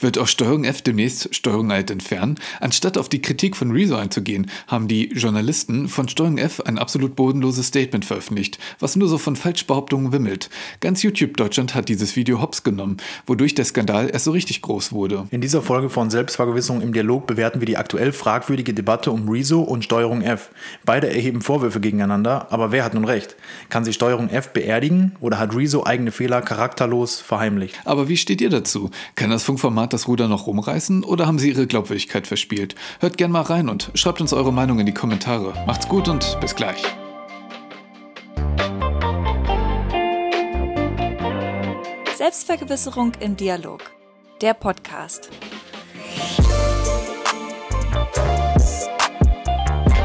Wird auch Steuerung F demnächst Steuerung Alt entfernen? Anstatt auf die Kritik von Rezo einzugehen, haben die Journalisten von Steuerung F ein absolut bodenloses Statement veröffentlicht, was nur so von Falschbehauptungen wimmelt. Ganz YouTube Deutschland hat dieses Video hops genommen, wodurch der Skandal erst so richtig groß wurde. In dieser Folge von Selbstvergewissung im Dialog bewerten wir die aktuell fragwürdige Debatte um Rezo und Steuerung F. Beide erheben Vorwürfe gegeneinander, aber wer hat nun recht? Kann sich Steuerung F beerdigen oder hat Rezo eigene Fehler charakterlos verheimlicht? Aber wie steht ihr dazu? Kann das Funkformat das Ruder noch rumreißen oder haben sie ihre Glaubwürdigkeit verspielt? Hört gern mal rein und schreibt uns eure Meinung in die Kommentare. Macht's gut und bis gleich. Selbstvergewisserung im Dialog. Der Podcast.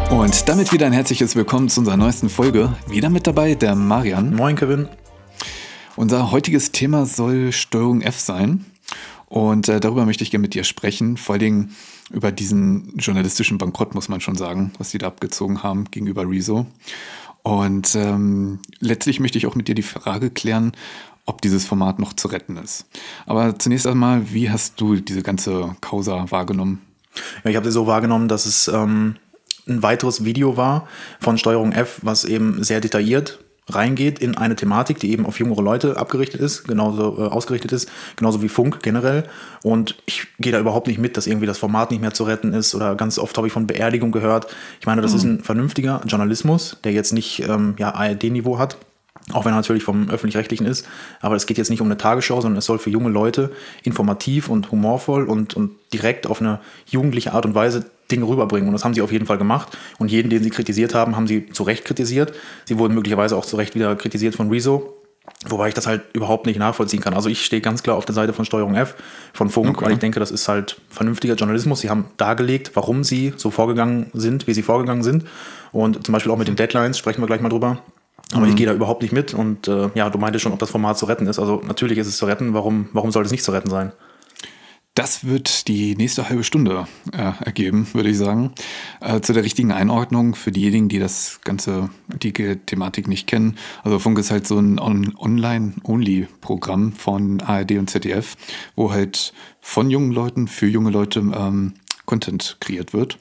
Und damit wieder ein herzliches Willkommen zu unserer neuesten Folge. Wieder mit dabei der Marian. Moin, Kevin. Unser heutiges Thema soll Steuerung F sein. Und äh, darüber möchte ich gerne mit dir sprechen. Vor allen Dingen über diesen journalistischen Bankrott, muss man schon sagen, was die da abgezogen haben gegenüber Rezo. Und ähm, letztlich möchte ich auch mit dir die Frage klären, ob dieses Format noch zu retten ist. Aber zunächst einmal, wie hast du diese ganze Causa wahrgenommen? Ja, ich habe sie so wahrgenommen, dass es ähm, ein weiteres Video war von Steuerung F, was eben sehr detailliert reingeht in eine Thematik, die eben auf jüngere Leute abgerichtet ist, genauso äh, ausgerichtet ist, genauso wie Funk generell. Und ich gehe da überhaupt nicht mit, dass irgendwie das Format nicht mehr zu retten ist oder ganz oft habe ich von Beerdigung gehört. Ich meine, das mhm. ist ein vernünftiger Journalismus, der jetzt nicht ähm, ja, ARD-Niveau hat, auch wenn er natürlich vom öffentlich-rechtlichen ist. Aber es geht jetzt nicht um eine Tagesschau, sondern es soll für junge Leute informativ und humorvoll und, und direkt auf eine jugendliche Art und Weise Dinge rüberbringen. Und das haben sie auf jeden Fall gemacht. Und jeden, den sie kritisiert haben, haben sie zu Recht kritisiert. Sie wurden möglicherweise auch zu Recht wieder kritisiert von Rezo. Wobei ich das halt überhaupt nicht nachvollziehen kann. Also ich stehe ganz klar auf der Seite von Steuerung F, von Funk, okay. weil ich denke, das ist halt vernünftiger Journalismus. Sie haben dargelegt, warum sie so vorgegangen sind, wie sie vorgegangen sind. Und zum Beispiel auch mit den Deadlines sprechen wir gleich mal drüber. Aber mhm. ich gehe da überhaupt nicht mit. Und äh, ja, du meintest schon, ob das Format zu retten ist. Also natürlich ist es zu retten. Warum, warum sollte es nicht zu retten sein? Das wird die nächste halbe Stunde äh, ergeben, würde ich sagen. Äh, zu der richtigen Einordnung für diejenigen, die das ganze die Thematik nicht kennen. Also Funk ist halt so ein On Online-Only-Programm von ARD und ZDF, wo halt von jungen Leuten für junge Leute ähm, Content kreiert wird.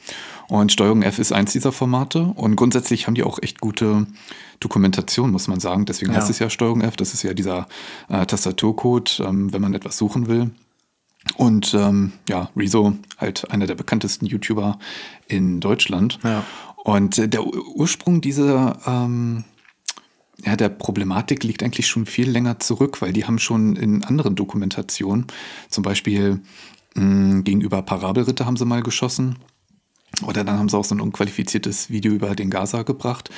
Und Steuerung F ist eins dieser Formate. Und grundsätzlich haben die auch echt gute Dokumentation, muss man sagen. Deswegen ja. heißt es ja Steuerung F. Das ist ja dieser äh, Tastaturcode, ähm, wenn man etwas suchen will. Und ähm, ja, Rezo, halt einer der bekanntesten YouTuber in Deutschland. Ja. Und äh, der Ursprung dieser ähm, ja, der Problematik liegt eigentlich schon viel länger zurück, weil die haben schon in anderen Dokumentationen, zum Beispiel mh, gegenüber Parabelritter haben sie mal geschossen. Oder dann haben sie auch so ein unqualifiziertes Video über den Gaza gebracht.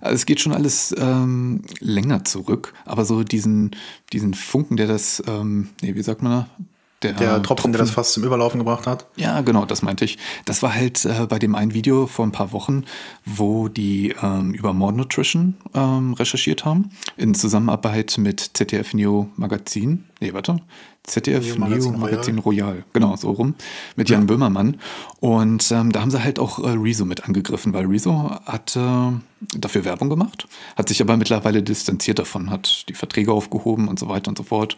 Also es geht schon alles ähm, länger zurück, aber so diesen, diesen Funken, der das, ähm, nee, wie sagt man, der, der Tropfen, Tropfen, der das fast zum Überlaufen gebracht hat. Ja, genau, das meinte ich. Das war halt äh, bei dem einen Video vor ein paar Wochen, wo die ähm, über More Nutrition ähm, recherchiert haben, in Zusammenarbeit mit ZDF Neo Magazin. Nee, warte. ZDF Neo Magazin, Neo Magazin Royal. Genau, so rum. Mit Jan ja. Böhmermann. Und ähm, da haben sie halt auch äh, Rezo mit angegriffen, weil Rezo hat äh, dafür Werbung gemacht, hat sich aber mittlerweile distanziert davon, hat die Verträge aufgehoben und so weiter und so fort.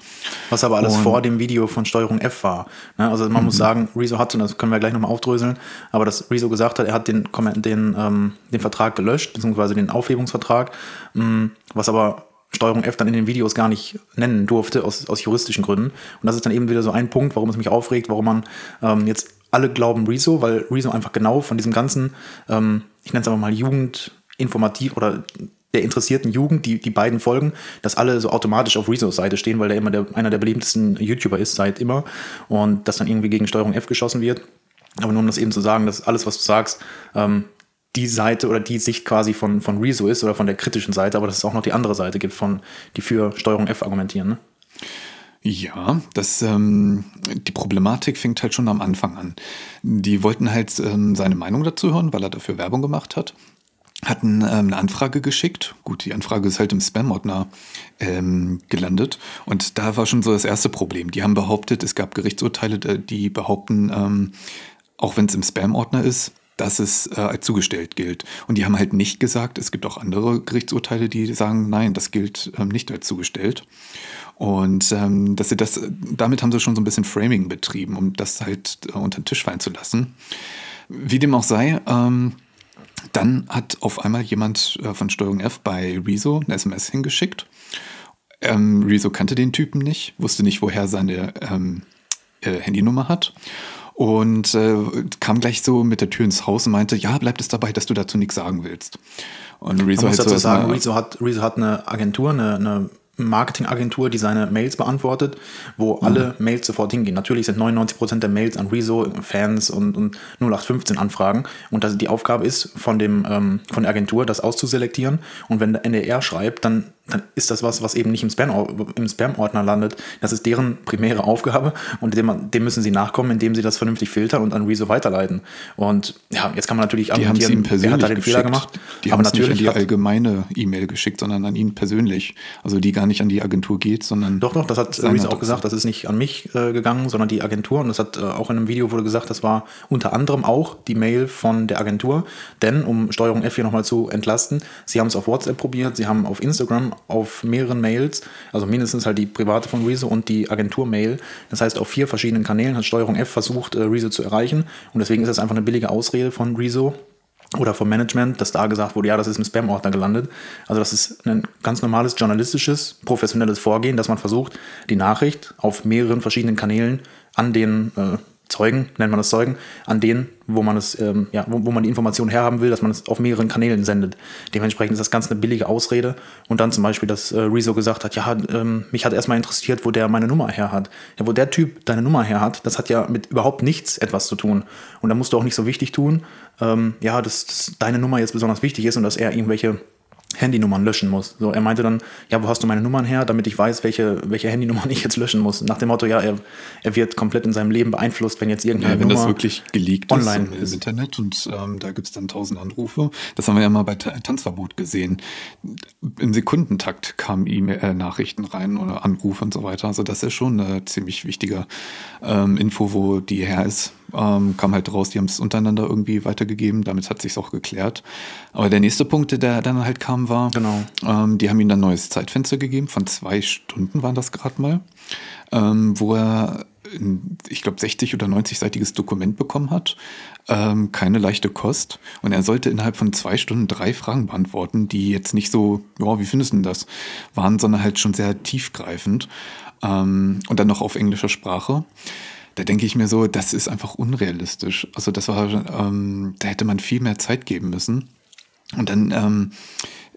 Was aber alles und, vor dem Video von Steuerung F war. Ne? Also man muss mhm. sagen, Rezo hatte, das können wir gleich nochmal aufdröseln, aber dass Rezo gesagt hat, er hat den, den, ähm, den Vertrag gelöscht, beziehungsweise den Aufhebungsvertrag, mh, mm, was aber Steuerung F dann in den Videos gar nicht nennen durfte, aus, aus juristischen Gründen. Und das ist dann eben wieder so ein Punkt, warum es mich aufregt, warum man ähm, jetzt alle glauben Rezo, weil Rezo einfach genau von diesem ganzen, ähm, ich nenne es einfach mal Jugendinformativ oder der interessierten Jugend, die, die beiden Folgen, dass alle so automatisch auf Rezos Seite stehen, weil der immer der, einer der beliebtesten YouTuber ist seit immer und dass dann irgendwie gegen Steuerung F geschossen wird. Aber nur um das eben zu sagen, dass alles, was du sagst, ähm, die Seite oder die Sicht quasi von, von Rezo ist oder von der kritischen Seite, aber dass es auch noch die andere Seite gibt, von, die für Steuerung F argumentieren. Ne? Ja, das, ähm, die Problematik fängt halt schon am Anfang an. Die wollten halt ähm, seine Meinung dazu hören, weil er dafür Werbung gemacht hat. Hatten ähm, eine Anfrage geschickt. Gut, die Anfrage ist halt im Spam-Ordner ähm, gelandet. Und da war schon so das erste Problem. Die haben behauptet, es gab Gerichtsurteile, die behaupten, ähm, auch wenn es im Spam-Ordner ist, dass es äh, als zugestellt gilt. Und die haben halt nicht gesagt, es gibt auch andere Gerichtsurteile, die sagen, nein, das gilt ähm, nicht als zugestellt. Und ähm, dass sie das, damit haben sie schon so ein bisschen Framing betrieben, um das halt äh, unter den Tisch fallen zu lassen. Wie dem auch sei, ähm, dann hat auf einmal jemand äh, von Steuerung F bei Rezo eine SMS hingeschickt. Ähm, Rezo kannte den Typen nicht, wusste nicht, woher seine ähm, äh, Handynummer hat und äh, kam gleich so mit der Tür ins Haus und meinte, ja, bleibt es dabei, dass du dazu nichts sagen willst. Und Rezo Man muss dazu so sagen, Rezo hat, Rezo hat eine Agentur, eine, eine Marketingagentur, die seine Mails beantwortet, wo mhm. alle Mails sofort hingehen. Natürlich sind 99% der Mails an Rezo, Fans und, und 0815 Anfragen. Und das, die Aufgabe ist von, dem, ähm, von der Agentur, das auszuselektieren. Und wenn der NDR schreibt, dann dann ist das was, was eben nicht im Spam-Ordner im Spam landet. Das ist deren primäre Aufgabe und dem, dem, müssen sie nachkommen, indem sie das vernünftig filtern und an Rezo weiterleiten. Und ja, jetzt kann man natürlich argumentieren, wer hat da den Fehler gemacht. Die haben natürlich nicht an die allgemeine E-Mail geschickt, sondern an ihn persönlich. Also die gar nicht an die Agentur geht, sondern. Doch, doch, das hat Rezo auch gesagt. Das ist nicht an mich äh, gegangen, sondern die Agentur. Und das hat äh, auch in einem Video wurde gesagt, das war unter anderem auch die Mail von der Agentur. Denn, um Steuerung F hier nochmal zu entlasten, sie haben es auf WhatsApp probiert, sie haben auf Instagram auf mehreren Mails, also mindestens halt die private von Rezo und die Agentur-Mail. Das heißt, auf vier verschiedenen Kanälen hat Steuerung F versucht, äh, Rezo zu erreichen. Und deswegen ist das einfach eine billige Ausrede von Rezo oder vom Management, dass da gesagt wurde, ja, das ist im Spam-Ordner gelandet. Also das ist ein ganz normales journalistisches, professionelles Vorgehen, dass man versucht, die Nachricht auf mehreren verschiedenen Kanälen an den äh, Zeugen, nennt man das Zeugen, an denen, wo man es, ähm, ja, wo, wo, man die Information herhaben will, dass man es auf mehreren Kanälen sendet. Dementsprechend ist das ganz eine billige Ausrede. Und dann zum Beispiel, dass äh, Rezo gesagt hat, ja, ähm, mich hat erstmal interessiert, wo der meine Nummer her hat. Ja, wo der Typ deine Nummer her hat, das hat ja mit überhaupt nichts etwas zu tun. Und da musst du auch nicht so wichtig tun, ähm, ja, dass, dass deine Nummer jetzt besonders wichtig ist und dass er irgendwelche Handynummern löschen muss. So, er meinte dann, ja, wo hast du meine Nummern her, damit ich weiß, welche, welche Handynummern ich jetzt löschen muss. Nach dem Motto, ja, er, er wird komplett in seinem Leben beeinflusst, wenn jetzt irgendeine ja, wenn Nummer das wirklich geleakt online ist im. Internet und ähm, da gibt es dann tausend Anrufe. Das haben wir ja mal bei Tanzverbot gesehen. Im Sekundentakt kamen E-Mail-Nachrichten äh, rein oder Anrufe und so weiter. Also das ist schon eine ziemlich wichtige ähm, Info, wo die her ist. Ähm, kam halt raus, die haben es untereinander irgendwie weitergegeben. Damit hat sich auch geklärt. Aber der nächste Punkt, der dann halt kam, war. Genau. Ähm, die haben ihm dann ein neues Zeitfenster gegeben, von zwei Stunden waren das gerade mal, ähm, wo er, ein, ich glaube, 60 oder 90-seitiges Dokument bekommen hat. Ähm, keine leichte Kost. Und er sollte innerhalb von zwei Stunden drei Fragen beantworten, die jetzt nicht so, ja, wie findest du denn das, waren, sondern halt schon sehr tiefgreifend. Ähm, und dann noch auf englischer Sprache da denke ich mir so, das ist einfach unrealistisch. Also das war, ähm, da hätte man viel mehr Zeit geben müssen. Und dann ähm,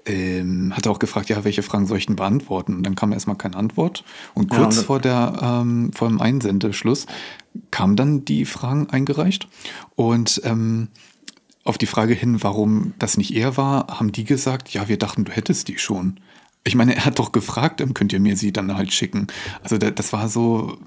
ähm, hat er auch gefragt, ja, welche Fragen soll ich denn beantworten? Und dann kam erstmal keine Antwort. Und kurz ja, vor, der, ähm, vor dem Einsendeschluss kamen dann die Fragen eingereicht. Und ähm, auf die Frage hin, warum das nicht er war, haben die gesagt, ja, wir dachten, du hättest die schon. Ich meine, er hat doch gefragt, ähm, könnt ihr mir sie dann halt schicken. Also das war so,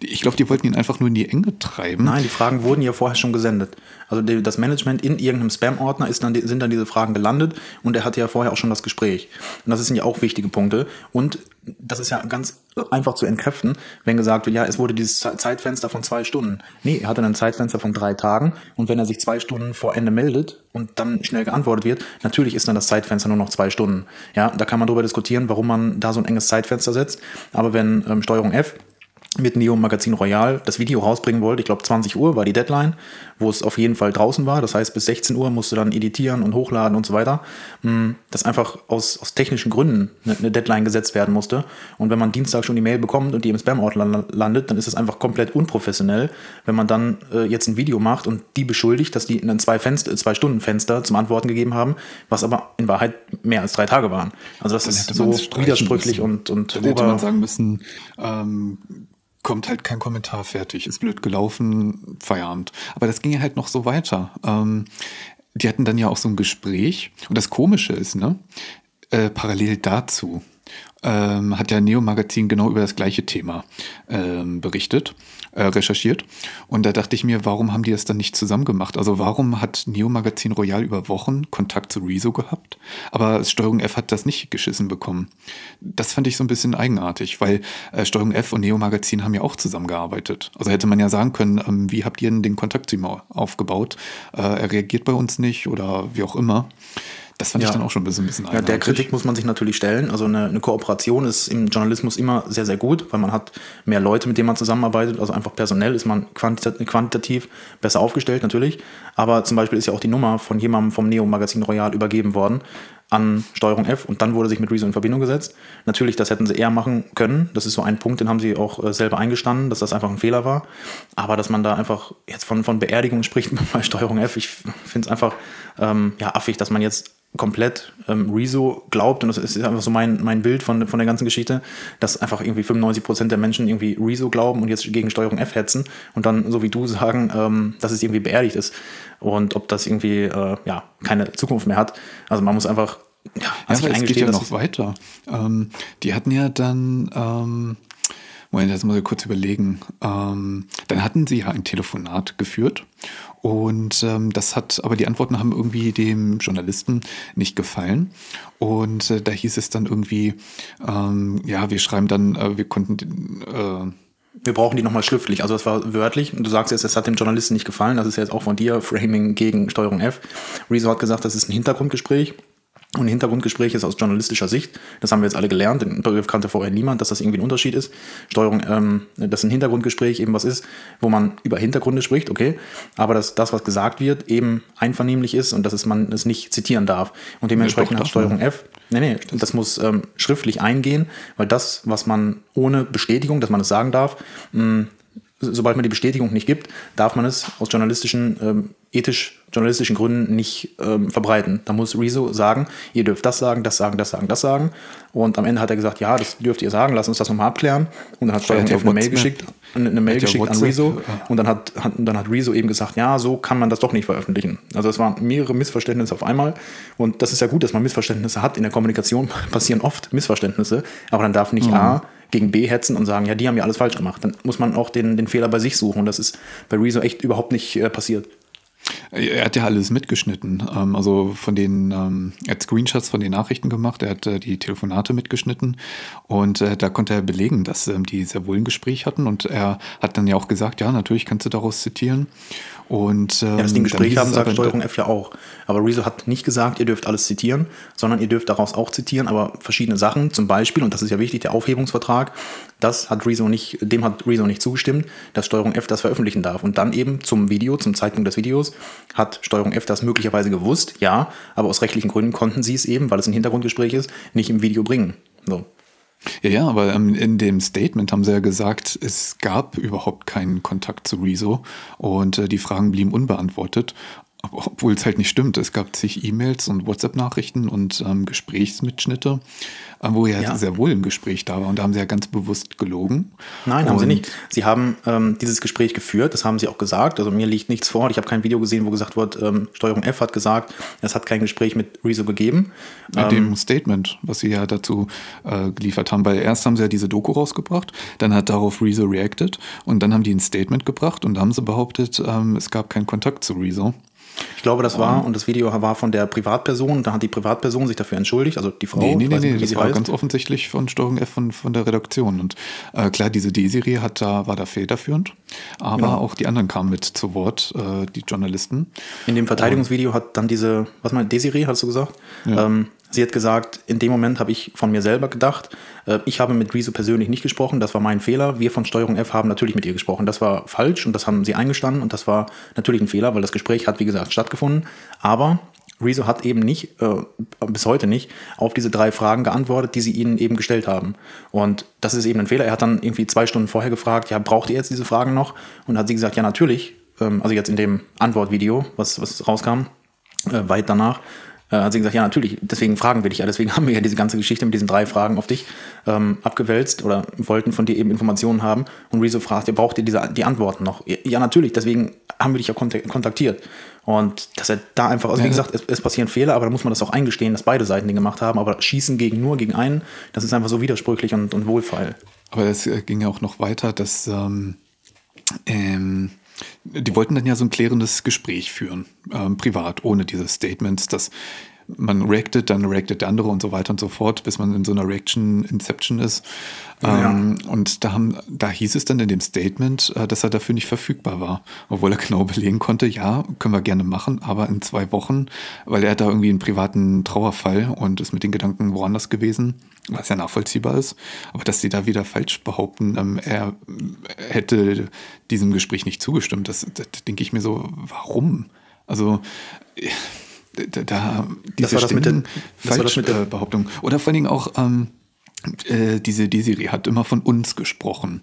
ich glaube, die wollten ihn einfach nur in die Enge treiben. Nein, die Fragen wurden ja vorher schon gesendet. Also das Management in irgendeinem Spam-Ordner dann, sind dann diese Fragen gelandet und er hatte ja vorher auch schon das Gespräch. Und das sind ja auch wichtige Punkte. Und das ist ja ganz einfach zu entkräften, wenn gesagt wird, ja, es wurde dieses Zeitfenster von zwei Stunden. Nee, er hatte ein Zeitfenster von drei Tagen und wenn er sich zwei Stunden vor Ende meldet und dann schnell geantwortet wird, natürlich ist dann das Zeitfenster nur noch zwei Stunden. Ja, da kann man darüber diskutieren, warum man da so ein enges Zeitfenster setzt. Aber wenn ähm, Steuerung F mit Neo Magazin Royal das Video rausbringen wollte. Ich glaube 20 Uhr war die Deadline, wo es auf jeden Fall draußen war. Das heißt, bis 16 Uhr musste dann editieren und hochladen und so weiter. Hm, dass einfach aus, aus technischen Gründen eine Deadline gesetzt werden musste. Und wenn man Dienstag schon die Mail bekommt und die im Spam-Ort landet, dann ist es einfach komplett unprofessionell, wenn man dann äh, jetzt ein Video macht und die beschuldigt, dass die in zwei, Fenster, zwei Stunden Fenster zum Antworten gegeben haben, was aber in Wahrheit mehr als drei Tage waren. Also das dann ist so widersprüchlich müssen. und, und dann hätte man sagen müssen, ähm, kommt halt kein Kommentar fertig, ist blöd gelaufen, Feierabend. Aber das ging ja halt noch so weiter. Ähm, die hatten dann ja auch so ein Gespräch. Und das Komische ist, ne, äh, parallel dazu ähm, hat ja Neo Magazin genau über das gleiche Thema ähm, berichtet. Äh, recherchiert. Und da dachte ich mir, warum haben die das dann nicht zusammen gemacht? Also warum hat Neo Magazin Royal über Wochen Kontakt zu Rezo gehabt, aber Steuerung F hat das nicht geschissen bekommen? Das fand ich so ein bisschen eigenartig, weil äh, Steuerung F und Neo Magazin haben ja auch zusammengearbeitet. Also hätte man ja sagen können, ähm, wie habt ihr denn den Kontakt zu ihm aufgebaut? Äh, er reagiert bei uns nicht oder wie auch immer. Das fand ja. ich dann auch schon ein bisschen, ein bisschen Ja, der Kritik muss man sich natürlich stellen. Also eine, eine, Kooperation ist im Journalismus immer sehr, sehr gut, weil man hat mehr Leute, mit denen man zusammenarbeitet. Also einfach personell ist man quantitativ besser aufgestellt natürlich. Aber zum Beispiel ist ja auch die Nummer von jemandem vom Neo-Magazin Royal übergeben worden an Steuerung F und dann wurde sich mit Rezo in Verbindung gesetzt. Natürlich, das hätten sie eher machen können. Das ist so ein Punkt, den haben sie auch äh, selber eingestanden, dass das einfach ein Fehler war. Aber dass man da einfach jetzt von, von Beerdigung spricht bei Steuerung F, ich finde es einfach ähm, ja, affig, dass man jetzt komplett ähm, Rezo glaubt, und das ist einfach so mein, mein Bild von, von der ganzen Geschichte, dass einfach irgendwie 95% der Menschen irgendwie Rezo glauben und jetzt gegen Steuerung F hetzen und dann, so wie du sagen, ähm, dass es irgendwie beerdigt ist und ob das irgendwie äh, ja, keine Zukunft mehr hat. Also man muss einfach ja, ja aber es geht ja noch weiter. Ähm, die hatten ja dann ähm, Moment, jetzt muss ich kurz überlegen. Ähm, dann hatten sie ja ein Telefonat geführt und ähm, das hat, aber die Antworten haben irgendwie dem Journalisten nicht gefallen. Und äh, da hieß es dann irgendwie, ähm, ja, wir schreiben dann, äh, wir konnten äh, wir brauchen die nochmal schriftlich. Also das war wörtlich. Du sagst jetzt, es hat dem Journalisten nicht gefallen. Das ist jetzt auch von dir, Framing gegen Steuerung F. Rezo hat gesagt, das ist ein Hintergrundgespräch. Und Hintergrundgespräch ist aus journalistischer Sicht, das haben wir jetzt alle gelernt, den Begriff kannte vorher niemand, dass das irgendwie ein Unterschied ist. Steuerung, ähm, dass ein Hintergrundgespräch eben was ist, wo man über Hintergründe spricht, okay, aber dass das, was gesagt wird, eben einvernehmlich ist und dass es man es nicht zitieren darf. Und dementsprechend hat Steuerung F, nee, nee, das muss ähm, schriftlich eingehen, weil das, was man ohne Bestätigung, dass man es sagen darf, mh, sobald man die Bestätigung nicht gibt, darf man es aus journalistischen, ähm, ethisch-journalistischen Gründen nicht ähm, verbreiten. Da muss Rezo sagen, ihr dürft das sagen, das sagen, das sagen, das sagen. Und am Ende hat er gesagt, ja, das dürft ihr sagen, lass uns das nochmal abklären. Und dann hat Steuerung F eine Mail geschickt, eine, eine Mail geschickt an Rezo. Und dann hat, hat, dann hat Rezo eben gesagt, ja, so kann man das doch nicht veröffentlichen. Also es waren mehrere Missverständnisse auf einmal. Und das ist ja gut, dass man Missverständnisse hat. In der Kommunikation passieren oft Missverständnisse. Aber dann darf nicht mhm. A gegen B hetzen und sagen, ja, die haben ja alles falsch gemacht. Dann muss man auch den, den Fehler bei sich suchen. Und das ist bei Rezo echt überhaupt nicht äh, passiert. Er hat ja alles mitgeschnitten. Ähm, also von den, ähm, er hat Screenshots von den Nachrichten gemacht, er hat äh, die Telefonate mitgeschnitten und äh, da konnte er belegen, dass ähm, die sehr wohl ein Gespräch hatten und er hat dann ja auch gesagt, ja, natürlich kannst du daraus zitieren. Und, ähm, ja, dass die ein Gespräch haben, sagt Steuerung F ja auch. Aber Rezo hat nicht gesagt, ihr dürft alles zitieren, sondern ihr dürft daraus auch zitieren, aber verschiedene Sachen, zum Beispiel, und das ist ja wichtig, der Aufhebungsvertrag, das hat Rezo nicht, dem hat Rezo nicht zugestimmt, dass Steuerung F das veröffentlichen darf. Und dann eben zum Video, zum Zeitpunkt des Videos, hat Steuerung F das möglicherweise gewusst, ja, aber aus rechtlichen Gründen konnten sie es eben, weil es ein Hintergrundgespräch ist, nicht im Video bringen. So. Ja, ja, aber ähm, in dem Statement haben sie ja gesagt, es gab überhaupt keinen Kontakt zu Rezo und äh, die Fragen blieben unbeantwortet obwohl es halt nicht stimmt. Es gab zig E-Mails und WhatsApp-Nachrichten und ähm, Gesprächsmitschnitte, äh, wo ja, ja, sehr wohl ein Gespräch da war. Und da haben sie ja ganz bewusst gelogen. Nein, haben sie nicht. Sie haben ähm, dieses Gespräch geführt, das haben sie auch gesagt. Also mir liegt nichts vor. Ich habe kein Video gesehen, wo gesagt wird, ähm, Steuerung F hat gesagt, es hat kein Gespräch mit Rezo gegeben. Mit dem ähm, Statement, was sie ja dazu äh, geliefert haben. Weil erst haben sie ja diese Doku rausgebracht, dann hat darauf Rezo reacted und dann haben die ein Statement gebracht und da haben sie behauptet, ähm, es gab keinen Kontakt zu Rezo. Ich glaube, das war, um, und das Video war von der Privatperson, da hat die Privatperson sich dafür entschuldigt, also die Frau. Nee, nee, nee, nee das war heißt. ganz offensichtlich von Steuerung F von, von der Redaktion. Und äh, klar, diese D-Serie hat da, war da federführend, aber genau. auch die anderen kamen mit zu Wort, äh, die Journalisten. In dem Verteidigungsvideo hat dann diese, was mal, Desiree, hast du gesagt? Ja. Ähm, Sie hat gesagt, in dem Moment habe ich von mir selber gedacht, äh, ich habe mit Rezo persönlich nicht gesprochen, das war mein Fehler. Wir von Steuerung F haben natürlich mit ihr gesprochen. Das war falsch und das haben sie eingestanden und das war natürlich ein Fehler, weil das Gespräch hat, wie gesagt, stattgefunden. Aber Rezo hat eben nicht, äh, bis heute nicht, auf diese drei Fragen geantwortet, die sie ihnen eben gestellt haben. Und das ist eben ein Fehler. Er hat dann irgendwie zwei Stunden vorher gefragt, ja, braucht ihr jetzt diese Fragen noch? Und hat sie gesagt, ja, natürlich. Ähm, also jetzt in dem Antwortvideo, was, was rauskam, äh, weit danach, äh, hat sie gesagt, ja, natürlich, deswegen fragen wir dich ja, deswegen haben wir ja diese ganze Geschichte mit diesen drei Fragen auf dich ähm, abgewälzt oder wollten von dir eben Informationen haben. Und Rezo fragt, ihr braucht ihr diese, die Antworten noch? Ja, natürlich, deswegen haben wir dich ja kontaktiert. Und dass er da einfach, also wie gesagt, es, es, passieren Fehler, aber da muss man das auch eingestehen, dass beide Seiten den gemacht haben. Aber Schießen gegen nur gegen einen, das ist einfach so widersprüchlich und, und wohlfeil. Aber es äh, ging ja auch noch weiter, dass ähm, ähm, die wollten dann ja so ein klärendes Gespräch führen, ähm, privat, ohne diese Statements, dass man reactet, dann reactet der andere und so weiter und so fort, bis man in so einer Reaction Inception ist. Ja. Ähm, und da, haben, da hieß es dann in dem Statement, äh, dass er dafür nicht verfügbar war, obwohl er genau belegen konnte, ja, können wir gerne machen, aber in zwei Wochen, weil er da irgendwie einen privaten Trauerfall und ist mit den Gedanken woanders gewesen, was ja nachvollziehbar ist. Aber dass sie da wieder falsch behaupten, ähm, er hätte diesem Gespräch nicht zugestimmt, das, das denke ich mir so, warum? Also da, da diese das Stimmen, Falschbehauptung. Oder vor allen Dingen auch ähm, äh, diese Desiree hat immer von uns gesprochen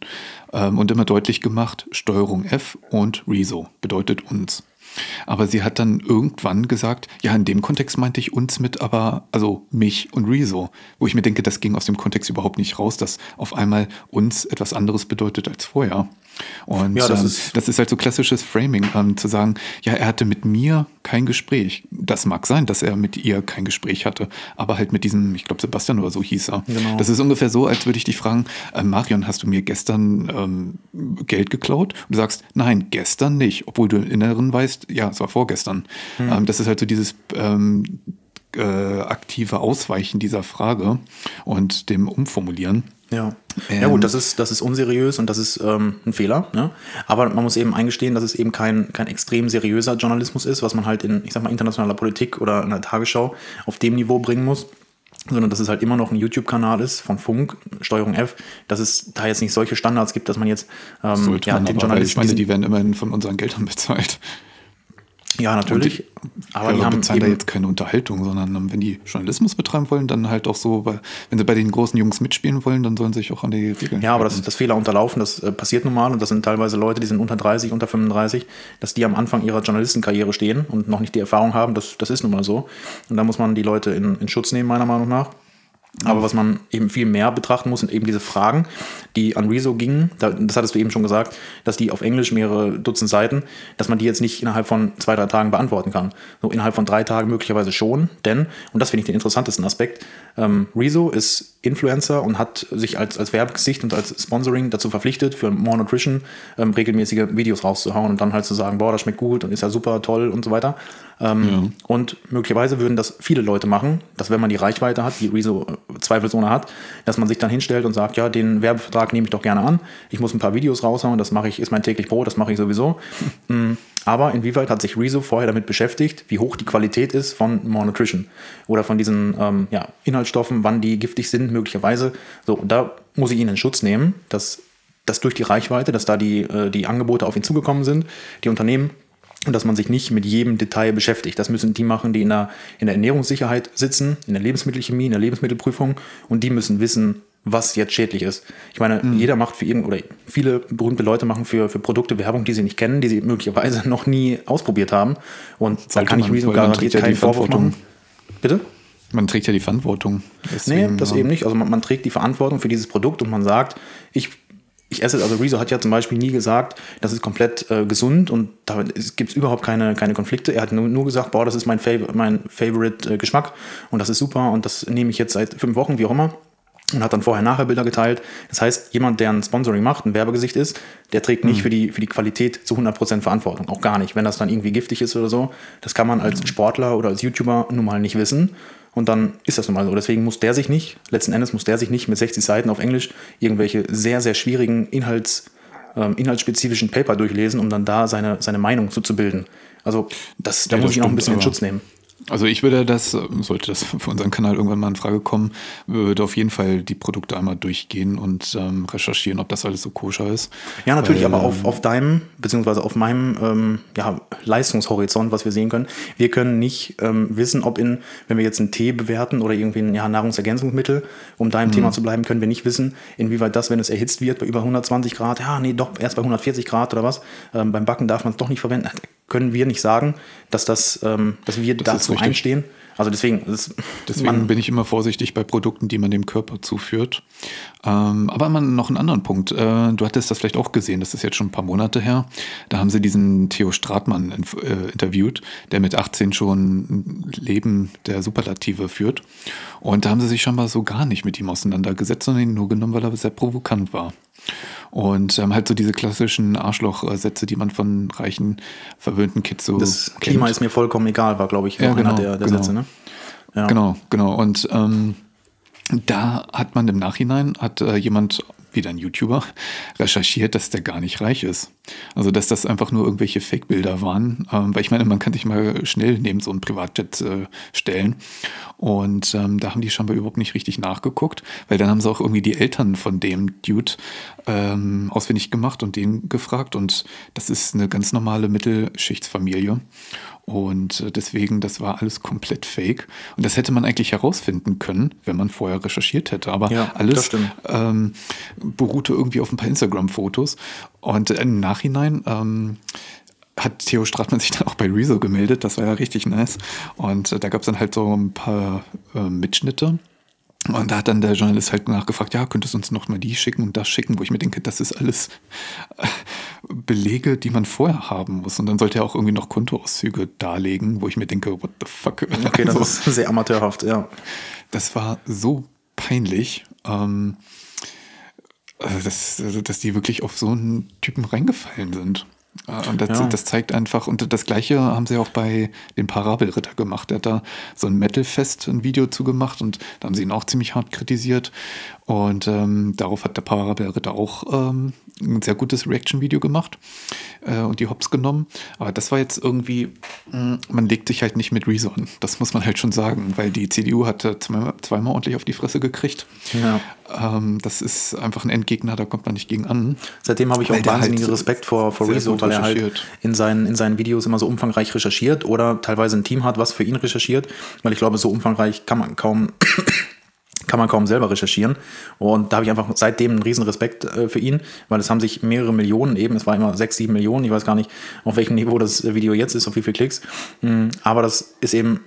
ähm, und immer deutlich gemacht, Steuerung F und Rezo bedeutet uns. Aber sie hat dann irgendwann gesagt, ja, in dem Kontext meinte ich uns mit, aber, also mich und Rezo, wo ich mir denke, das ging aus dem Kontext überhaupt nicht raus, dass auf einmal uns etwas anderes bedeutet als vorher. Und ja, das, ähm, ist das ist halt so klassisches Framing, ähm, zu sagen, ja, er hatte mit mir kein Gespräch. Das mag sein, dass er mit ihr kein Gespräch hatte, aber halt mit diesem, ich glaube Sebastian oder so hieß er. Genau. Das ist ungefähr so, als würde ich dich fragen, äh, Marion, hast du mir gestern ähm, Geld geklaut? Und du sagst, nein, gestern nicht, obwohl du im Inneren weißt, ja, es war vorgestern. Hm. Ähm, das ist halt so dieses ähm, äh, aktive Ausweichen dieser Frage und dem Umformulieren. Ja. Ähm, ja gut, das ist, das ist unseriös und das ist ähm, ein Fehler. Ne? Aber man muss eben eingestehen, dass es eben kein, kein extrem seriöser Journalismus ist, was man halt in, ich sag mal, internationaler Politik oder in der Tagesschau auf dem Niveau bringen muss sondern dass es halt immer noch ein YouTube-Kanal ist von Funk, Steuerung F, dass es da jetzt nicht solche Standards gibt, dass man jetzt ähm, ja, den Journalisten. Ich meine, die werden immerhin von unseren Geldern bezahlt. Ja, natürlich. Die, aber die haben bezahlen da jetzt keine Unterhaltung, sondern ähm, wenn die Journalismus betreiben wollen, dann halt auch so, wenn sie bei den großen Jungs mitspielen wollen, dann sollen sie sich auch an die Regeln. Ja, aber das, das Fehler unterlaufen, das äh, passiert normal und das sind teilweise Leute, die sind unter 30, unter 35, dass die am Anfang ihrer Journalistenkarriere stehen und noch nicht die Erfahrung haben, das, das ist nun mal so. Und da muss man die Leute in, in Schutz nehmen, meiner Meinung nach. Aber was man eben viel mehr betrachten muss, sind eben diese Fragen, die an Rezo gingen. Das hattest du eben schon gesagt, dass die auf Englisch mehrere Dutzend Seiten, dass man die jetzt nicht innerhalb von zwei, drei Tagen beantworten kann. So innerhalb von drei Tagen möglicherweise schon, denn, und das finde ich den interessantesten Aspekt, ähm, Rezo ist Influencer und hat sich als, als Werbegesicht und als Sponsoring dazu verpflichtet, für More Nutrition ähm, regelmäßige Videos rauszuhauen und dann halt zu sagen, boah, das schmeckt gut und ist ja super toll und so weiter. Ähm, ja. Und möglicherweise würden das viele Leute machen, dass wenn man die Reichweite hat, die Rezo äh, zweifelsohne hat, dass man sich dann hinstellt und sagt, ja, den Werbevertrag nehme ich doch gerne an. Ich muss ein paar Videos raushauen, das mache ich, ist mein täglich Brot, das mache ich sowieso. Mhm. Aber inwieweit hat sich Rezo vorher damit beschäftigt, wie hoch die Qualität ist von More Nutrition oder von diesen ähm, ja, Inhaltsstoffen, wann die giftig sind, möglicherweise. So, und da muss ich ihn in Schutz nehmen, dass, dass durch die Reichweite, dass da die, äh, die Angebote auf ihn zugekommen sind, die Unternehmen und dass man sich nicht mit jedem Detail beschäftigt. Das müssen die machen, die in der, in der Ernährungssicherheit sitzen, in der Lebensmittelchemie, in der Lebensmittelprüfung und die müssen wissen, was jetzt schädlich ist. Ich meine, mhm. jeder macht für irgend oder viele berühmte Leute machen für, für Produkte Werbung, die sie nicht kennen, die sie möglicherweise noch nie ausprobiert haben. Und da kann ich Rezo garantiert ja keinen Vorwurf machen. Bitte? Man trägt ja die Verantwortung. Deswegen, nee, das ja. eben nicht. Also man, man, trägt die Verantwortung für dieses Produkt und man sagt, ich ich esse, also Rezo hat ja zum Beispiel nie gesagt, das ist komplett äh, gesund und da gibt es überhaupt keine, keine Konflikte. Er hat nur, nur gesagt, boah, das ist mein, Fav mein Favorite äh, Geschmack und das ist super und das nehme ich jetzt seit fünf Wochen, wie auch immer. Und hat dann vorher-nachher-Bilder geteilt. Das heißt, jemand, der ein Sponsoring macht, ein Werbegesicht ist, der trägt nicht mhm. für, die, für die Qualität zu 100% Verantwortung. Auch gar nicht. Wenn das dann irgendwie giftig ist oder so, das kann man als Sportler oder als YouTuber nun mal nicht wissen. Und dann ist das nun mal so. Deswegen muss der sich nicht, letzten Endes muss der sich nicht mit 60 Seiten auf Englisch irgendwelche sehr, sehr schwierigen Inhalts, äh, inhaltsspezifischen Paper durchlesen, um dann da seine, seine Meinung zu, zu bilden. Also das, da ja, muss ich noch ein bisschen in Schutz nehmen. Also ich würde das, sollte das für unseren Kanal irgendwann mal in Frage kommen, würde auf jeden Fall die Produkte einmal durchgehen und ähm, recherchieren, ob das alles so koscher ist. Ja, natürlich, Weil, aber auf, ähm, auf deinem, beziehungsweise auf meinem ähm, ja, Leistungshorizont, was wir sehen können, wir können nicht ähm, wissen, ob in, wenn wir jetzt einen Tee bewerten oder irgendwie ein ja, Nahrungsergänzungsmittel, um da im mhm. Thema zu bleiben, können wir nicht wissen, inwieweit das, wenn es erhitzt wird bei über 120 Grad, ja, nee, doch, erst bei 140 Grad oder was, ähm, beim Backen darf man es doch nicht verwenden können wir nicht sagen, dass, das, ähm, dass wir das dazu einstehen. Also deswegen, ist, deswegen bin ich immer vorsichtig bei Produkten, die man dem Körper zuführt. Ähm, aber man, noch einen anderen Punkt. Äh, du hattest das vielleicht auch gesehen, das ist jetzt schon ein paar Monate her. Da haben sie diesen Theo Stratmann in, äh, interviewt, der mit 18 schon ein Leben der Superlative führt. Und da haben sie sich scheinbar so gar nicht mit ihm auseinandergesetzt, sondern ihn nur genommen, weil er sehr provokant war. Und ähm, halt so diese klassischen Arschloch-Sätze, die man von reichen, verwöhnten Kids so. Das Klima kennt. ist mir vollkommen egal, war, glaube ich, Ja, genau, einer der, der genau. Sätze. Ne? Ja. Genau, genau. Und ähm, da hat man im Nachhinein, hat äh, jemand, wieder ein YouTuber, recherchiert, dass der gar nicht reich ist. Also, dass das einfach nur irgendwelche Fake-Bilder waren. Ähm, weil ich meine, man kann sich mal schnell neben so einen Privatjet äh, stellen. Und ähm, da haben die scheinbar überhaupt nicht richtig nachgeguckt, weil dann haben sie auch irgendwie die Eltern von dem Dude ähm, ausfindig gemacht und den gefragt. Und das ist eine ganz normale Mittelschichtsfamilie. Und äh, deswegen, das war alles komplett fake. Und das hätte man eigentlich herausfinden können, wenn man vorher recherchiert hätte. Aber Ja, alles ähm, beruhte irgendwie auf ein paar Instagram-Fotos. Und im Nachhinein ähm, hat Theo Stratmann sich dann auch bei Rezo gemeldet. Das war ja richtig nice. Und äh, da gab es dann halt so ein paar äh, Mitschnitte. Und da hat dann der Journalist halt nachgefragt, ja, könntest du uns noch mal die schicken und das schicken, wo ich mir denke, das ist alles äh, Belege, die man vorher haben muss. Und dann sollte er auch irgendwie noch Kontoauszüge darlegen, wo ich mir denke, what the fuck. Okay, das Also, ist sehr amateurhaft, ja. das war so peinlich, ähm, äh, dass, dass die wirklich auf so einen Typen reingefallen sind. Äh, Und das, Ja. das zeigt einfach, und das gleiche haben sie auch bei den Parabelritter gemacht. Der hat da so ein Metalfest ein Video zugemacht und da haben sie ihn auch ziemlich hart kritisiert. Und ähm, darauf hat der Parabelritter auch ähm, ein sehr gutes Reaction-Video gemacht äh, und die Hops genommen. Aber das war jetzt irgendwie, mh, man legt sich halt nicht mit Rezo an. Das muss man halt schon sagen, weil die CDU hat äh, zweimal, zweimal ordentlich auf die Fresse gekriegt. Ja. Ähm, das ist einfach ein Endgegner, da kommt man nicht gegen an. Seitdem habe ich auch halt wahnsinnigen so Respekt vor, vor Rezo, gut weil er halt in seinen, in seinen Videos immer so umfangreich recherchiert oder teilweise ein Team hat, was für ihn recherchiert, weil ich glaube, so umfangreich kann man kaum, kann man kaum selber recherchieren. Und da habe ich einfach seitdem einen riesen Respekt äh, für ihn, weil es haben sich mehrere Millionen eben, es war immer sechs, sieben Millionen, ich weiß gar nicht, auf welchem Niveau das Video jetzt ist, auf wie viele Klicks. Mm, Aber das ist eben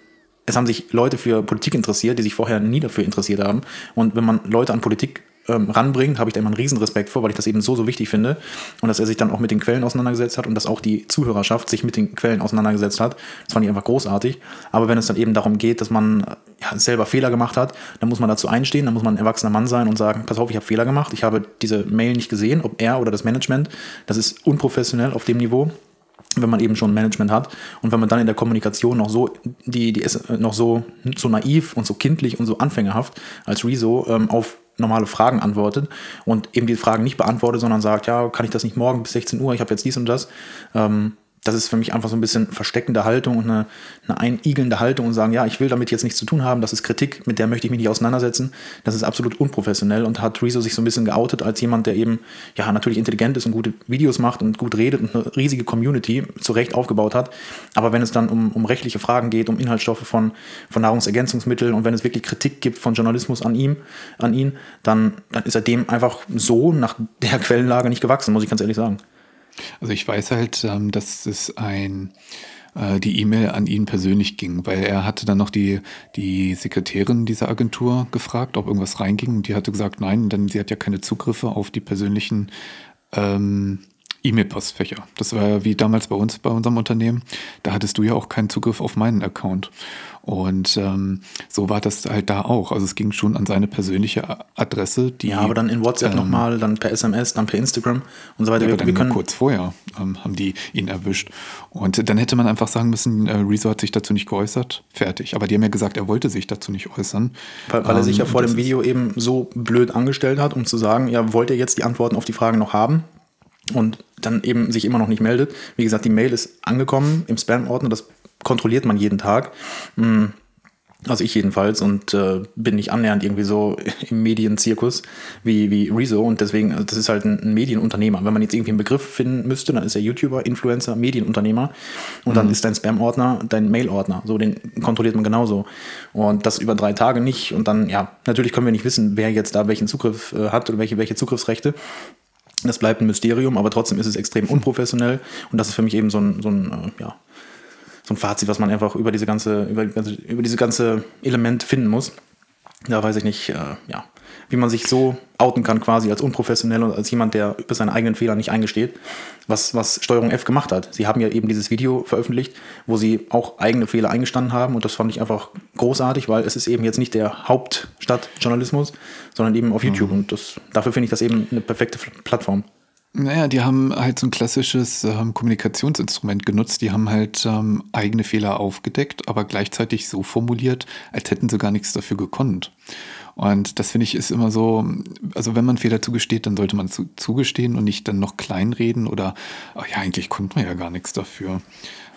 es haben sich Leute für Politik interessiert, die sich vorher nie dafür interessiert haben. Und wenn man Leute an Politik ähm, ranbringt, habe ich da immer einen riesen Respekt vor, weil ich das eben so, so wichtig finde. Und dass er sich dann auch mit den Quellen auseinandergesetzt hat und dass auch die Zuhörerschaft sich mit den Quellen auseinandergesetzt hat. Das fand ich einfach großartig. Aber wenn es dann eben darum geht, dass man äh, ja, selber Fehler gemacht hat, dann muss man dazu einstehen, dann muss man ein erwachsener Mann sein und sagen, pass auf, ich habe Fehler gemacht, ich habe diese Mail nicht gesehen, ob er oder das Management. Das ist unprofessionell auf dem Niveau wenn man eben schon Management hat und wenn man dann in der Kommunikation noch so die, die ist noch so, so naiv und so kindlich und so anfängerhaft als Rezo ähm, auf normale Fragen antwortet und eben die Fragen nicht beantwortet, sondern sagt, ja, kann ich das nicht morgen bis 16 Uhr, ich habe jetzt dies und das. Ähm, das ist für mich einfach so ein bisschen versteckende Haltung und eine, eine einigelnde Haltung und sagen, ja, ich will damit jetzt nichts zu tun haben, das ist Kritik, mit der möchte ich mich nicht auseinandersetzen. Das ist absolut unprofessionell und hat Rezo sich so ein bisschen geoutet als jemand, der eben, ja, natürlich intelligent ist und gute Videos macht und gut redet und eine riesige Community zu Recht aufgebaut hat. Aber wenn es dann um, um rechtliche Fragen geht, um Inhaltsstoffe von, von Nahrungsergänzungsmitteln und wenn es wirklich Kritik gibt von Journalismus an ihm, an ihn, dann, dann ist er dem einfach so nach der Quellenlage nicht gewachsen, muss ich ganz ehrlich sagen. Also ich weiß halt, ähm, dass es ein äh, die E-Mail an ihn persönlich ging, weil er hatte dann noch die, die Sekretärin dieser Agentur gefragt, ob irgendwas reinging. Und die hatte gesagt, nein, denn sie hat ja keine Zugriffe auf die persönlichen ähm, E-Mail-Postfächer. Das war ja wie damals bei uns, bei unserem Unternehmen. Da hattest du ja auch keinen Zugriff auf meinen Account. Und ähm, so war das halt da auch. Also es ging schon an seine persönliche Adresse. Die, Ja, aber dann in WhatsApp ähm, nochmal, dann per SMS, dann per Instagram und so weiter. Ja, wir, aber wir können, nur kurz vorher ähm, haben die ihn erwischt. Und dann hätte man einfach sagen müssen, äh, Rezo hat sich dazu nicht geäußert. Fertig. Aber die haben ja gesagt, er wollte sich dazu nicht äußern. weil, weil er sich ja Ähm, vor dem Video eben so blöd angestellt hat, um zu sagen, ja, wollt ihr jetzt die Antworten auf die Fragen noch haben? Und dann eben sich immer noch nicht meldet. Wie gesagt, die Mail ist angekommen im Spam-Ordner, das kontrolliert man jeden Tag. Hm, Also ich jedenfalls und äh, bin nicht annähernd irgendwie so im Medienzirkus wie, wie Rezo und deswegen, also das ist halt ein, Medienunternehmer. Wenn man jetzt irgendwie einen Begriff finden müsste, dann ist er YouTuber, Influencer, Medienunternehmer und dann ist dein Spam-Ordner dein Mail-Ordner. So, den kontrolliert man genauso. Und das über drei Tage nicht und dann, ja, natürlich können wir nicht wissen, wer jetzt da welchen Zugriff äh, hat oder welche, welche Zugriffsrechte. Das bleibt ein Mysterium, aber trotzdem ist es extrem unprofessionell und das ist für mich eben so ein, so ein äh, ja, so ein Fazit, was man einfach über diese ganze, über, über diese ganze Element finden muss. Da weiß ich nicht, äh, ja, wie man sich so outen kann, quasi als unprofessionell und als jemand, der über seine eigenen Fehler nicht eingesteht, was, was Steuerung F gemacht hat. Sie haben ja eben dieses Video veröffentlicht, wo sie auch eigene Fehler eingestanden haben und das fand ich einfach großartig, weil es ist eben jetzt nicht der Hauptstadtjournalismus, sondern eben auf mhm. YouTube und das, dafür finde ich das eben eine perfekte Plattform. Naja, die haben halt so ein klassisches ähm, Kommunikationsinstrument genutzt. Die haben halt ähm, eigene Fehler aufgedeckt, aber gleichzeitig so formuliert, als hätten sie gar nichts dafür gekonnt. Und das finde ich ist immer so, also wenn man Fehler zugesteht, dann sollte man zu, zugestehen und nicht dann noch kleinreden oder, ach ja, eigentlich konnte man ja gar nichts dafür.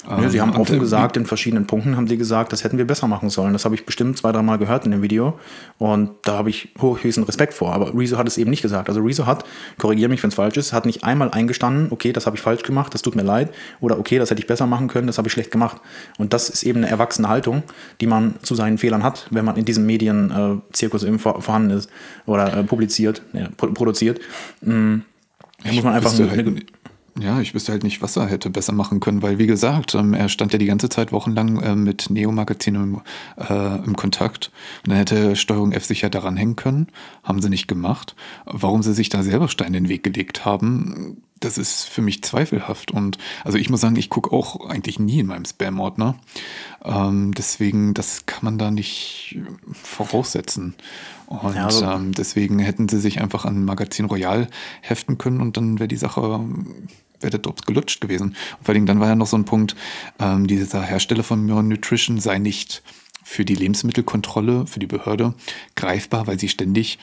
Ja, sie haben ähm, offen gesagt, in verschiedenen Punkten haben sie gesagt, das hätten wir besser machen sollen. Das habe ich bestimmt zwei, dreimal gehört in dem Video. Und da habe ich höchsten Respekt vor. Aber Rezo hat es eben nicht gesagt. Also Rezo hat, korrigiere mich, wenn es falsch ist, hat nicht einmal eingestanden, okay, das habe ich falsch gemacht, das tut mir leid. Oder okay, das hätte ich besser machen können, das habe ich schlecht gemacht. Und das ist eben eine erwachsene Haltung, die man zu seinen Fehlern hat, wenn man in diesem Medienzirkus eben vorhanden ist oder äh, publiziert, ja, produziert. Mhm. Da muss man einfach halt eine, ja, ich wüsste halt nicht, was er hätte besser machen können, weil wie gesagt, ähm, er stand ja die ganze Zeit wochenlang äh, mit Neo-Magazin im, äh, im Kontakt. Und dann hätte Steuerung F sich ja daran hängen können. Haben sie nicht gemacht. Warum sie sich da selber Stein in den Weg gelegt haben, das ist für mich zweifelhaft. Und also ich muss sagen, ich gucke auch eigentlich nie in meinem Spam-Ordner. Ähm, deswegen, das kann man da nicht voraussetzen. Und ja, also ähm, deswegen hätten sie sich einfach an Magazin Royal heften können und dann wäre die Sache wäre der Drops gelutscht gewesen. Und vor allem dann war ja noch so ein Punkt, ähm, dieser Hersteller von Mere Nutrition sei nicht für die Lebensmittelkontrolle, für die Behörde greifbar, weil sie ständig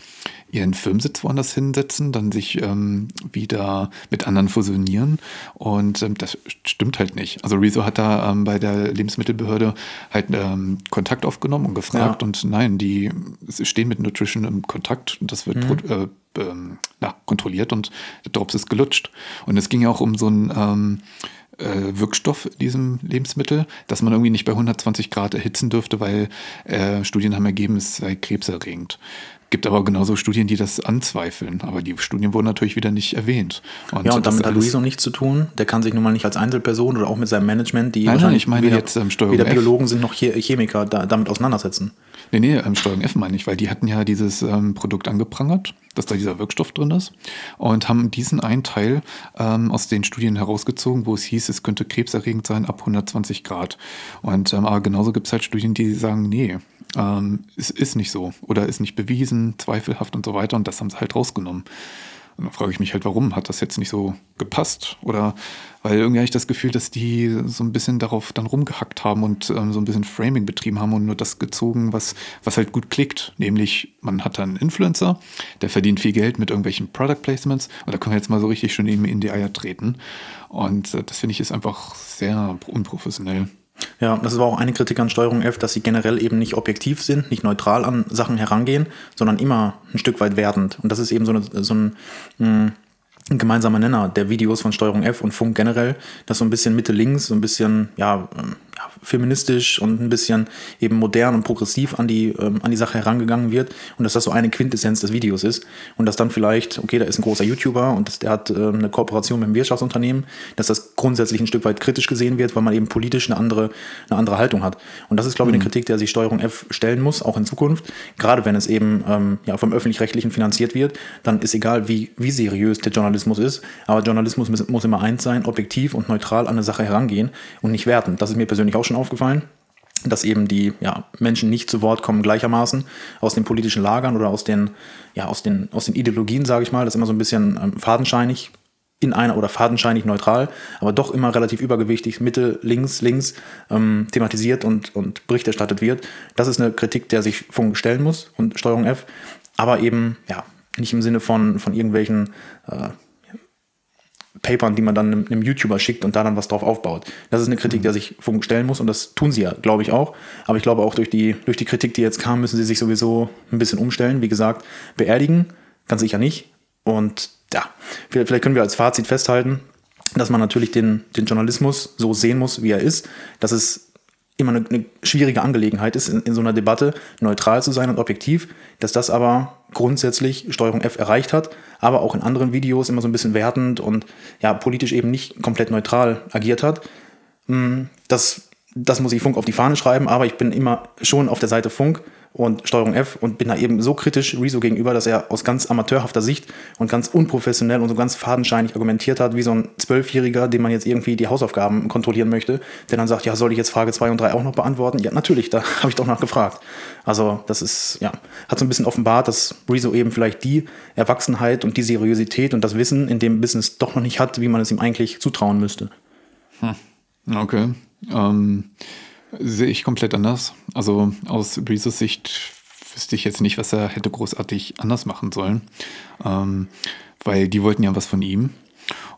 ihren Firmensitz woanders hinsetzen, dann sich ähm, wieder mit anderen fusionieren. Und ähm, das stimmt halt nicht. Also Rezo hat da ähm, bei der Lebensmittelbehörde halt ähm, Kontakt aufgenommen und gefragt. Ja. Und nein, die stehen mit Nutrition im Kontakt und das wird mhm. äh, ähm, na, kontrolliert und der Drops ist gelutscht. Und es ging ja auch um so ein ähm, äh, Wirkstoff in diesem Lebensmittel, dass man irgendwie nicht bei 120 Grad erhitzen dürfte, weil äh, Studien haben ergeben, es sei krebserregend. Gibt aber genauso Studien, die das anzweifeln. Aber die Studien wurden natürlich wieder nicht erwähnt. Und ja, und damit hat Luiso nichts zu tun. Der kann sich nun mal nicht als Einzelperson oder auch mit seinem Management, die nein, nein, ich meine weder, jetzt ähm, Steuerung weder Biologen F. sind noch Chemiker, da, damit auseinandersetzen. Nee, nee, ähm, Steuerung F meine ich, weil die hatten ja dieses ähm, Produkt angeprangert, dass da dieser Wirkstoff drin ist und haben diesen einen Teil ähm, aus den Studien herausgezogen, wo es hieß, es könnte krebserregend sein ab 120 Grad. Und ähm, aber genauso gibt es halt Studien, die sagen, nee, ähm, es ist nicht so oder ist nicht bewiesen, zweifelhaft und so weiter und das haben sie halt rausgenommen. Und dann frage ich mich halt, warum hat das jetzt nicht so gepasst? Oder weil irgendwie habe ich das Gefühl, dass die so ein bisschen darauf dann rumgehackt haben und ähm, so ein bisschen Framing betrieben haben und nur das gezogen, was, was halt gut klickt. Nämlich, man hat da einen Influencer, der verdient viel Geld mit irgendwelchen Product Placements und da können wir jetzt mal so richtig schön in die Eier treten. Und äh, das finde ich ist einfach sehr unprofessionell. Ja, das war auch eine Kritik an Steuerung F, dass sie generell eben nicht objektiv sind, nicht neutral an Sachen herangehen, sondern immer ein Stück weit wertend. Und das ist eben so, eine, so ein, hm, ein gemeinsamer Nenner der Videos von Steuerung F und Funk generell, dass so ein bisschen Mitte links, so ein bisschen ja, ähm, ja, feministisch und ein bisschen eben modern und progressiv an die, ähm, an die Sache herangegangen wird und dass das so eine Quintessenz des Videos ist und dass dann vielleicht, okay, da ist ein großer YouTuber und das, der hat ähm, eine Kooperation mit einem Wirtschaftsunternehmen, dass das grundsätzlich ein Stück weit kritisch gesehen wird, weil man eben politisch eine andere, eine andere Haltung hat. Und das ist, glaube ich, eine mhm. Kritik, der sich Steuerung F stellen muss, auch in Zukunft, gerade wenn es eben ähm, ja, vom Öffentlich-Rechtlichen finanziert wird, dann ist egal, wie, wie seriös der Journalismus ist, aber Journalismus muss, muss immer eins sein, objektiv und neutral an eine Sache herangehen und nicht werten. Das ist mir persönlich auch schon aufgefallen dass eben die ja, Menschen nicht zu Wort kommen gleichermaßen aus den politischen Lagern oder aus den, ja, aus den, aus den Ideologien, sage ich mal. Das ist immer so ein bisschen ähm, fadenscheinig in einer oder fadenscheinig neutral, aber doch immer relativ übergewichtig, Mitte, links, links ähm, thematisiert und, und Bericht erstattet wird. Das ist eine Kritik, der sich Funk stellen muss und Steuerung F, aber eben ja nicht im Sinne von, von irgendwelchen äh, Papern, die man dann einem, einem, YouTuber schickt und da dann was drauf aufbaut. Das ist eine Kritik, mhm. der sich Funk stellen muss und das tun sie ja, glaube ich auch. Aber ich glaube auch durch die, durch die Kritik, die jetzt kam, müssen sie sich sowieso ein bisschen umstellen. Wie gesagt, beerdigen, ganz sicher nicht. Und ja, vielleicht können wir als Fazit festhalten, dass man natürlich den, den Journalismus so sehen muss, wie er ist, dass es immer eine, eine schwierige Angelegenheit ist, in, in, so einer Debatte neutral zu sein und objektiv, dass das aber grundsätzlich Steuerung F erreicht hat, aber auch in anderen Videos immer so ein bisschen wertend und ja, politisch eben nicht komplett neutral agiert hat. Hm, das, das muss ich Funk auf die Fahne schreiben, aber ich bin immer schon auf der Seite Funk, und Steuerung F und bin da eben so kritisch Rezo gegenüber, dass er aus ganz amateurhafter Sicht und ganz unprofessionell und so ganz fadenscheinig argumentiert hat, wie so ein Zwölfjähriger, dem man jetzt irgendwie die Hausaufgaben kontrollieren möchte, der dann sagt, ja, soll ich jetzt Frage 2 und 3 auch noch beantworten? Ja, natürlich, da habe ich doch nachgefragt. Also das ist, ja, hat so ein bisschen offenbart, dass Rezo eben vielleicht die Erwachsenheit und die Seriosität und das Wissen in dem Business doch noch nicht hat, wie man es ihm eigentlich zutrauen müsste. Hm. Okay. Ähm, sehe ich komplett anders. Also aus Breezes Sicht wüsste ich jetzt nicht, was er hätte großartig anders machen sollen. Ähm, weil die wollten ja was von ihm.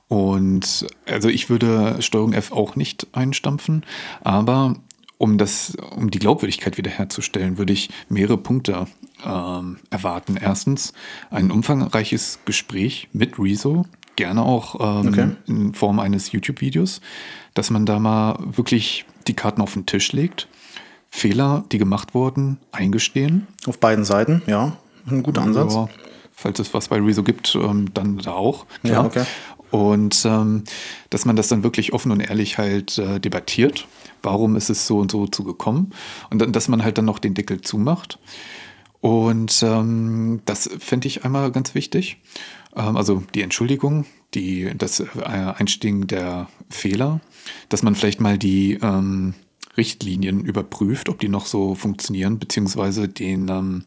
Und also ich würde Steuerung F auch nicht einstampfen, aber um das, um die Glaubwürdigkeit wiederherzustellen, würde ich mehrere Punkte ähm, erwarten. Erstens ein umfangreiches Gespräch mit Rezo, gerne auch ähm, okay. in Form eines YouTube-Videos, dass man da mal wirklich die Karten auf den Tisch legt, Fehler, die gemacht wurden, eingestehen. Auf beiden Seiten, ja, ein guter Ansatz. Aber, falls es was bei Rezo gibt, ähm, dann da auch. Klar. Ja, okay. Und ähm, dass man das dann wirklich offen und ehrlich halt äh, debattiert. Warum ist es so und so zugekommen? Und dann, dass man halt dann noch den Deckel zumacht. Und ähm, das fände ich einmal ganz wichtig. Ähm, also die Entschuldigung, die, das äh, Einstehen der Fehler, dass man vielleicht mal die ähm, Richtlinien überprüft, ob die noch so funktionieren, beziehungsweise den, ähm,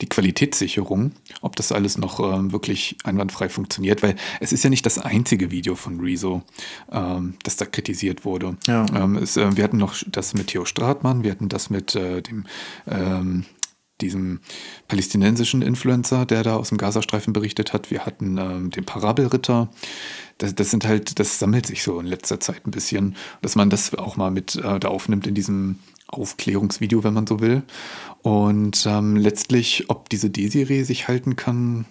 die Qualitätssicherung, ob das alles noch ähm, wirklich einwandfrei funktioniert, weil es ist ja nicht das einzige Video von Rezo, ähm, das da kritisiert wurde. Ja. Ähm, es, äh, wir hatten noch das mit Theo Stratmann, wir hatten das mit äh, dem ähm, diesem palästinensischen Influencer, der da aus dem Gazastreifen berichtet hat. Wir hatten ähm, den Parabelritter. Das, das, sind halt, das sammelt sich so in letzter Zeit ein bisschen, dass man das auch mal mit äh, da aufnimmt in diesem Aufklärungsvideo, wenn man so will. Und ähm, letztlich, ob diese D-Serie sich halten kann,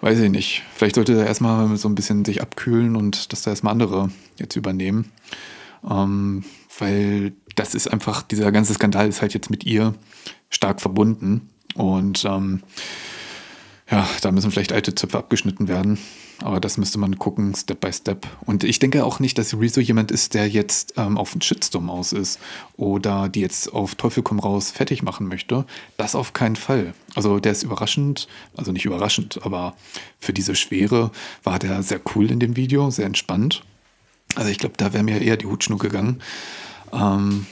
weiß ich nicht. Vielleicht sollte er erstmal so ein bisschen sich abkühlen und dass da erstmal andere jetzt übernehmen. Ähm, weil das ist einfach, dieser ganze Skandal ist halt jetzt mit ihr stark verbunden. Und ähm, ja, da müssen vielleicht alte Zöpfe abgeschnitten werden. Aber das müsste man gucken, Step by Step. Und ich denke auch nicht, dass Rezo jemand ist, der jetzt ähm, auf einen Shitstorm aus ist oder die jetzt auf Teufel komm raus fertig machen möchte. Das auf keinen Fall. Also der ist überraschend, also nicht überraschend, aber für diese Schwere war der sehr cool in dem Video, sehr entspannt. Also ich glaube, da wäre mir eher die Hutschnur gegangen. Ähm,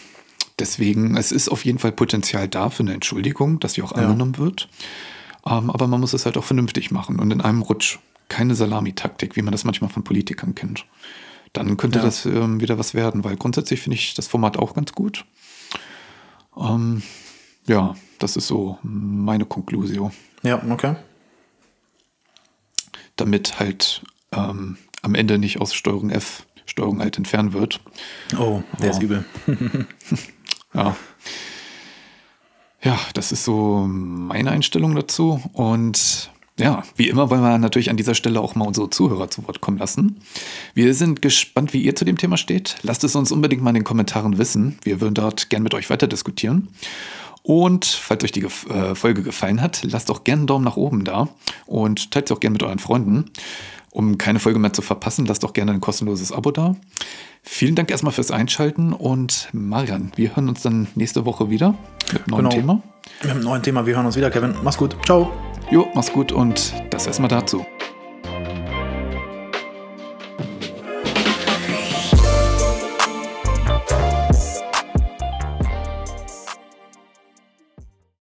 deswegen, es ist auf jeden Fall Potenzial da für eine Entschuldigung, dass sie auch angenommen ja. wird. Ähm, aber man muss es halt auch vernünftig machen und in einem Rutsch. Keine Salamitaktik, wie man das manchmal von Politikern kennt. Dann könnte ja. das ähm, wieder was werden, weil grundsätzlich finde ich das Format auch ganz gut. Ähm, ja, das ist so meine Konklusion. Ja, okay. Damit halt ähm, am Ende nicht aus Steuerung F Steuerung halt entfernen wird. Oh, der oh. ist übel. ja. Ja, das ist so meine Einstellung dazu. Und ja, wie immer wollen wir natürlich an dieser Stelle auch mal unsere Zuhörer zu Wort kommen lassen. Wir sind gespannt, wie ihr zu dem Thema steht. Lasst es uns unbedingt mal in den Kommentaren wissen. Wir würden dort gern mit euch weiter diskutieren. Und falls euch die äh, Folge gefallen hat, lasst auch gerne einen Daumen nach oben da und teilt sie auch gerne mit euren Freunden. Um keine Folge mehr zu verpassen, lasst doch gerne ein kostenloses Abo da. Vielen Dank erstmal fürs Einschalten und Marian, wir hören uns dann nächste Woche wieder mit einem neuen genau. Thema. Mit einem neuen Thema, wir hören uns wieder, Kevin. Mach's gut. Ciao. Jo, mach's gut und das erstmal dazu.